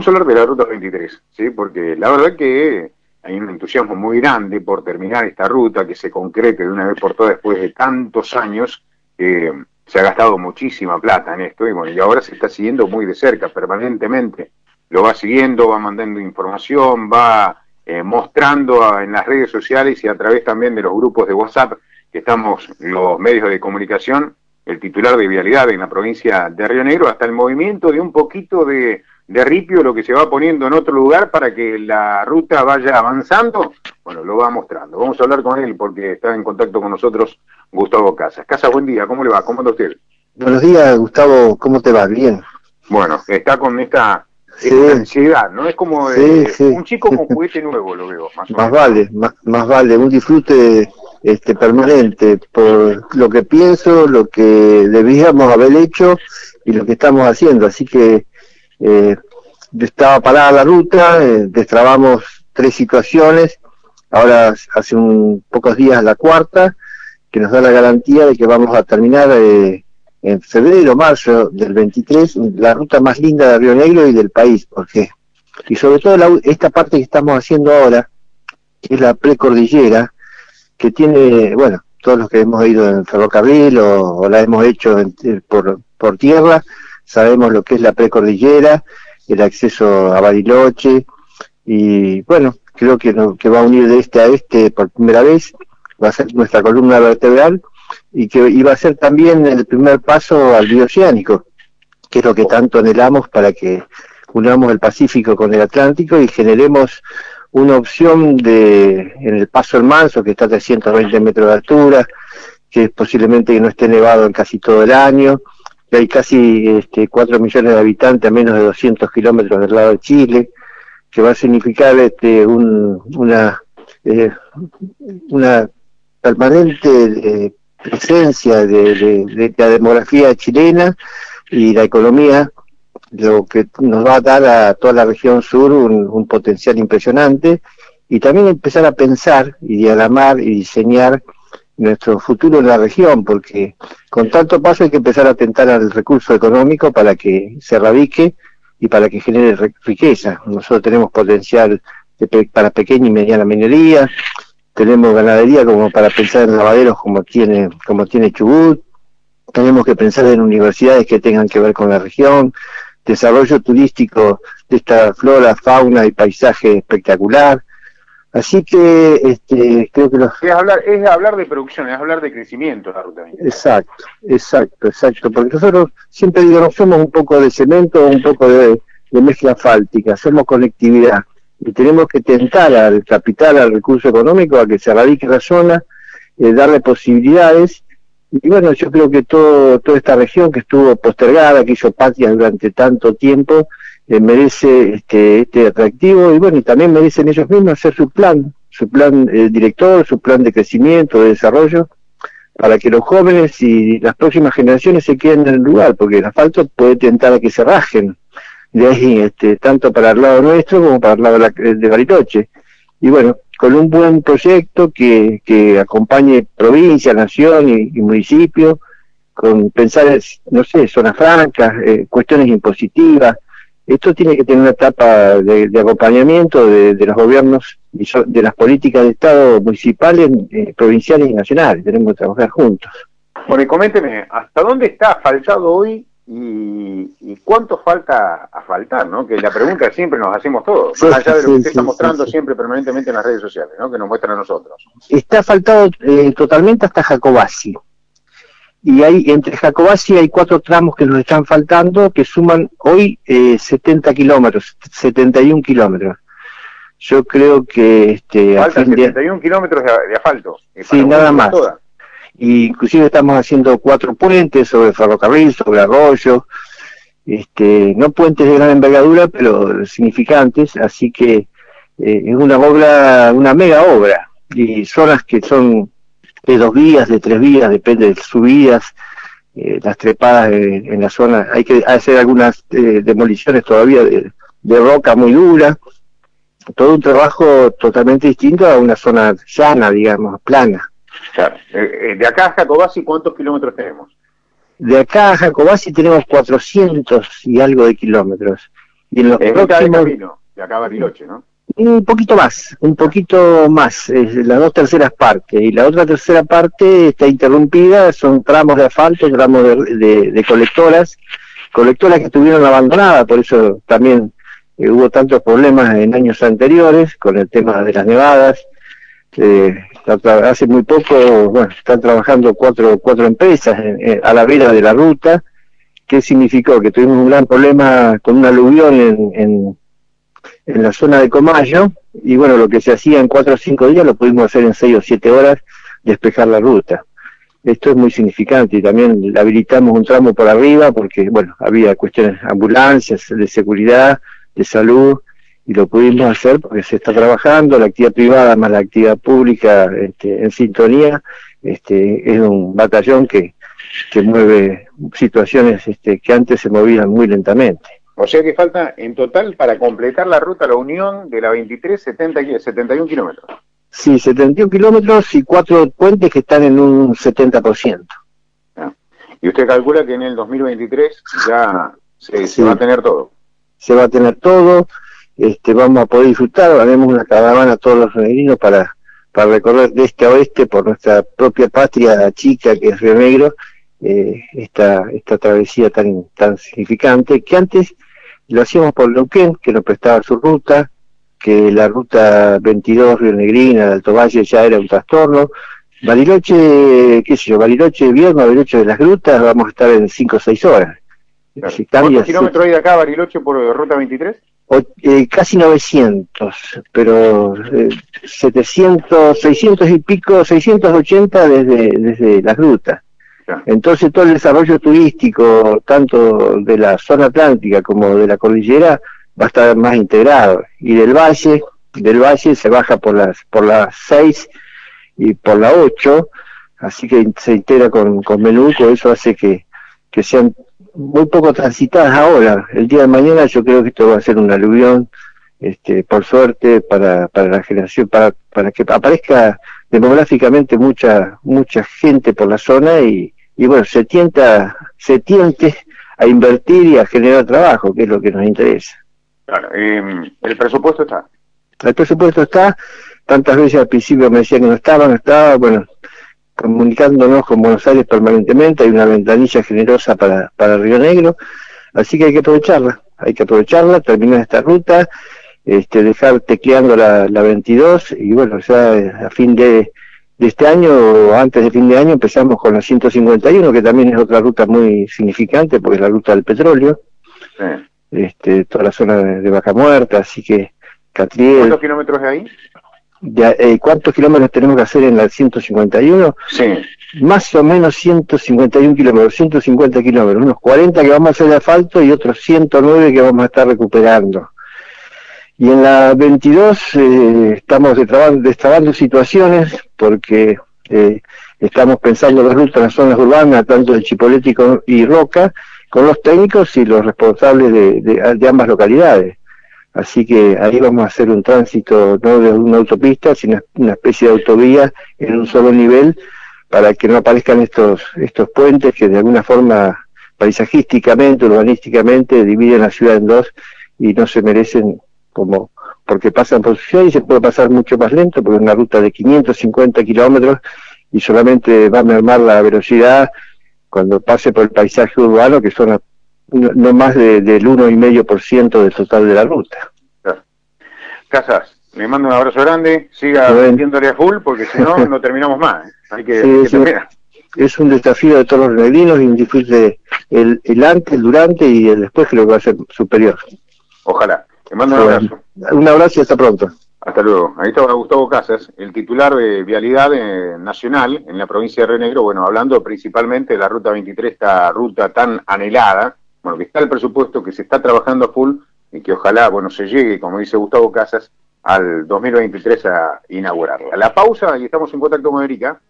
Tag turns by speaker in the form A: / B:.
A: vamos a hablar de la Ruta 23, ¿sí? porque la verdad que hay un entusiasmo muy grande por terminar esta ruta, que se concrete de una vez por todas después de tantos años, que se ha gastado muchísima plata en esto, y bueno, y ahora se está siguiendo muy de cerca, permanentemente, lo va siguiendo, va mandando información, va eh, mostrando en las redes sociales y a través también de los grupos de WhatsApp que estamos los medios de comunicación, el titular de vialidad en la provincia de Río Negro, hasta el movimiento de un poquito de, de ripio, lo que se va poniendo en otro lugar para que la ruta vaya avanzando, bueno, lo va mostrando. Vamos a hablar con él porque está en contacto con nosotros Gustavo Casas. Casas, buen día, ¿cómo le va? ¿Cómo anda usted?
B: Buenos días, Gustavo, ¿cómo te va? Bien.
A: Bueno, está con esta, ansiedad, ¿no? Es como un chico con juguete nuevo, lo veo.
B: Más, más vale, más, más vale, un disfrute este, permanente por lo que pienso, lo que debíamos haber hecho y lo que estamos haciendo. Así que eh, estaba parada la ruta, eh, destrabamos tres situaciones, ahora hace un pocos días la cuarta, que nos da la garantía de que vamos a terminar eh, en febrero, marzo del 23, la ruta más linda de Río Negro y del país, porque y sobre todo esta parte que estamos haciendo ahora, que es la precordillera, que tiene, bueno, todos los que hemos ido en ferrocarril o, la hemos hecho eh, por, por tierra, sabemos lo que es la precordillera, el acceso a Bariloche, y bueno, creo que, que va a unir de este a este por primera vez, va a ser nuestra columna vertebral, y que iba a ser también el primer paso al bioceánico, que es lo que tanto anhelamos para que unamos el Pacífico con el Atlántico y generemos una opción de en el Paso El Manso, que está a 320 metros de altura, que posiblemente no esté nevado en casi todo el año, que hay casi este, 4 millones de habitantes a menos de 200 kilómetros del lado de Chile, que va a significar este, un, una, eh, una permanente eh, presencia de, la demografía chilena y la economía lo que nos va a dar a toda la región sur un, potencial impresionante. Y también empezar a pensar y diagramar y diseñar nuestro futuro en la región, porque con tanto paso hay que empezar a atentar al recurso económico para que se radique y para que genere riqueza. Nosotros tenemos potencial para pequeña y mediana minería, tenemos ganadería como para pensar en lavaderos como tiene, como tiene Chubut, tenemos que pensar en universidades que tengan que ver con la región, desarrollo turístico de esta flora, fauna y paisaje espectacular. Así que este, creo que los...
A: Es hablar, es hablar de producción, es hablar de crecimiento la ruta.
B: Exacto, exacto, exacto, porque nosotros siempre digo, no somos un poco de cemento, un poco de, mezcla fáltica, somos conectividad y tenemos que tentar al capital, al recurso económico, a que se radique la zona, eh, darle posibilidades y bueno, yo creo que todo, toda esta región que estuvo postergada, que hizo patria durante tanto tiempo, eh, merece este, este atractivo y bueno, y también merecen ellos mismos hacer su plan, su plan eh, director, su plan de crecimiento, de desarrollo, para que los jóvenes y las próximas generaciones se queden en el lugar, porque el asfalto puede tentar a que se rajen de ahí, este, tanto para el lado nuestro como para el lado de, de Bariloche. Y bueno, con un buen proyecto que, que acompañe provincia, nación y, municipio, con pensar, no sé, zonas francas, eh, cuestiones impositivas. Esto tiene que tener una etapa de, acompañamiento de, los gobiernos y de las políticas de Estado municipales, eh, provinciales y nacionales. Tenemos que trabajar juntos.
A: Bueno, y coménteme, ¿hasta dónde está faltado hoy y, cuánto falta a faltar, ¿no? Que la pregunta siempre nos hacemos todos, más allá de lo que usted está mostrando siempre permanentemente en las redes sociales, ¿no? Que nos muestran a nosotros.
B: Está faltado eh, totalmente hasta Jacobasi. Y hay entre Jacobasi hay cuatro tramos que nos están faltando que suman hoy eh, 70 kilómetros, 71 kilómetros. Yo creo que... Este,
A: Faltan 71 kilómetros de, asfalto.
B: Eh, sí, nada más inclusive estamos haciendo cuatro puentes sobre ferrocarril, sobre arroyo, este, no puentes de gran envergadura, pero significantes, así que eh, es una obra, una mega obra, y zonas que son de dos vías, de tres vías, depende de subidas, eh, las trepadas en, la zona, hay que hacer algunas eh, demoliciones todavía de, de roca muy dura, todo un trabajo totalmente distinto a una zona llana, digamos, plana.
A: Claro. Eh, de acá a Jacobasi, ¿cuántos kilómetros tenemos?
B: De acá a Jacobasi tenemos 400 y algo de kilómetros.
A: Y en los próximos... de acá Bariloche, ¿no?
B: Un poquito más, un poquito más, es las dos terceras partes. Y la otra tercera parte está interrumpida, son tramos de asfalto, tramos de, colectoras, colectoras que estuvieron abandonadas, por eso también eh, hubo tantos problemas en años anteriores con el tema de las nevadas. Eh, hace muy poco, bueno, están trabajando cuatro, cuatro empresas a la vera de la ruta. ¿Qué significó? Que tuvimos un gran problema con un aluvión en en la zona de Comayo, y bueno, lo que se hacía en cuatro o cinco días lo pudimos hacer en seis o siete horas, despejar la ruta. Esto es muy significante y también habilitamos un tramo por arriba porque, bueno, había cuestiones ambulancias, de seguridad, de salud, y lo pudimos hacer porque se está trabajando, la actividad privada más la actividad pública este, en sintonía, este, es un batallón que, que mueve situaciones este, que antes se movían muy lentamente.
A: O sea que falta en total para completar la ruta La Unión de la 23, 70, 71 kilómetros.
B: Sí, 71 kilómetros y cuatro puentes que están en un 70%.
A: Ah. Y usted calcula que en el 2023 ya se, va a tener todo.
B: Se va a tener todo, este, vamos a poder disfrutar, haremos una caravana a todos los peregrinos para, para recorrer de este a oeste por nuestra propia patria chica que es Río Negro, eh, esta, esta travesía tan, tan significante que antes lo hacíamos por Neuquén, que nos prestaba su ruta, que la ruta 22 Río Negrina, de Alto Valle ya era un trastorno. Bariloche, qué sé yo, Bariloche viernes, Bariloche de las Grutas, vamos a estar en 5 o 6 horas.
A: ¿Cuántos kilómetros hay de acá Bariloche por ruta 23?
B: Eh, casi 900, pero 700, eh, 600 y pico, 680 desde, desde las grutas. Entonces todo el desarrollo turístico, tanto de la zona atlántica como de la cordillera, va a estar más integrado. Y del valle, del valle se baja por las, por las 6 y por la 8, así que se integra con, con Menuco, eso hace que, que sean muy poco transitadas ahora. El día de mañana yo creo que esto va a ser un aluvión, este, por suerte, para, para la generación, para, para que aparezca demográficamente mucha, mucha gente por la zona y, y bueno, se tienta, se tiente a invertir y a generar trabajo, que es lo que nos interesa.
A: Claro, em, el presupuesto está.
B: El presupuesto está, tantas veces al principio me decían que no estaba, no estaba, bueno, comunicándonos con Buenos Aires permanentemente, hay una ventanilla generosa para, para Río Negro, así que hay que aprovecharla, hay que aprovecharla, terminar esta ruta, este, dejar tecleando la, la 22 y bueno, ya a fin de de este año, antes de fin de año, empezamos con la 151, que también es otra ruta muy significante, porque es la ruta del petróleo, este, toda la zona de, Baja Muerta, así que
A: Catriel... ¿Cuántos kilómetros de ahí?
B: Eh, ¿Cuántos kilómetros tenemos que hacer en la 151?
A: Sí.
B: Más o menos 151 kilómetros, 150 kilómetros, unos 40 que vamos a hacer de asfalto y otros 109 que vamos a estar recuperando. Y en la 22 eh, estamos destrabando, situaciones porque eh, estamos pensando las rutas en las zonas urbanas, tanto de Chipolete y Roca, con los técnicos y los responsables de, ambas localidades. Así que ahí vamos a hacer un tránsito no de una autopista, sino una especie de autovía en un solo nivel para que no aparezcan estos, estos puentes que de alguna forma paisajísticamente, urbanísticamente dividen la ciudad en dos y no se merecen como porque pasan por ciudad y se puede pasar mucho más lento porque es una ruta de 550 kilómetros y solamente va a mermar la velocidad cuando pase por el paisaje urbano que son no, más de, del 1,5% del total de la ruta.
A: Casas, le mando un abrazo grande, siga vendiéndole a full porque si no, no terminamos más. ¿eh? Hay que,
B: es un desafío de todos los negrinos y un disfrute el, el antes, el durante y el después creo que va a ser superior.
A: Ojalá. Te mando un abrazo.
B: Un abrazo y hasta pronto.
A: Hasta luego. Ahí estaba Gustavo Casas, el titular de Vialidad eh, Nacional en la provincia de Río Negro, bueno, hablando principalmente de la Ruta 23, esta ruta tan anhelada, bueno, que está el presupuesto, que se está trabajando a full y que ojalá, bueno, se llegue, como dice Gustavo Casas, al 2023 a inaugurarla. La pausa y estamos en contacto con Erika.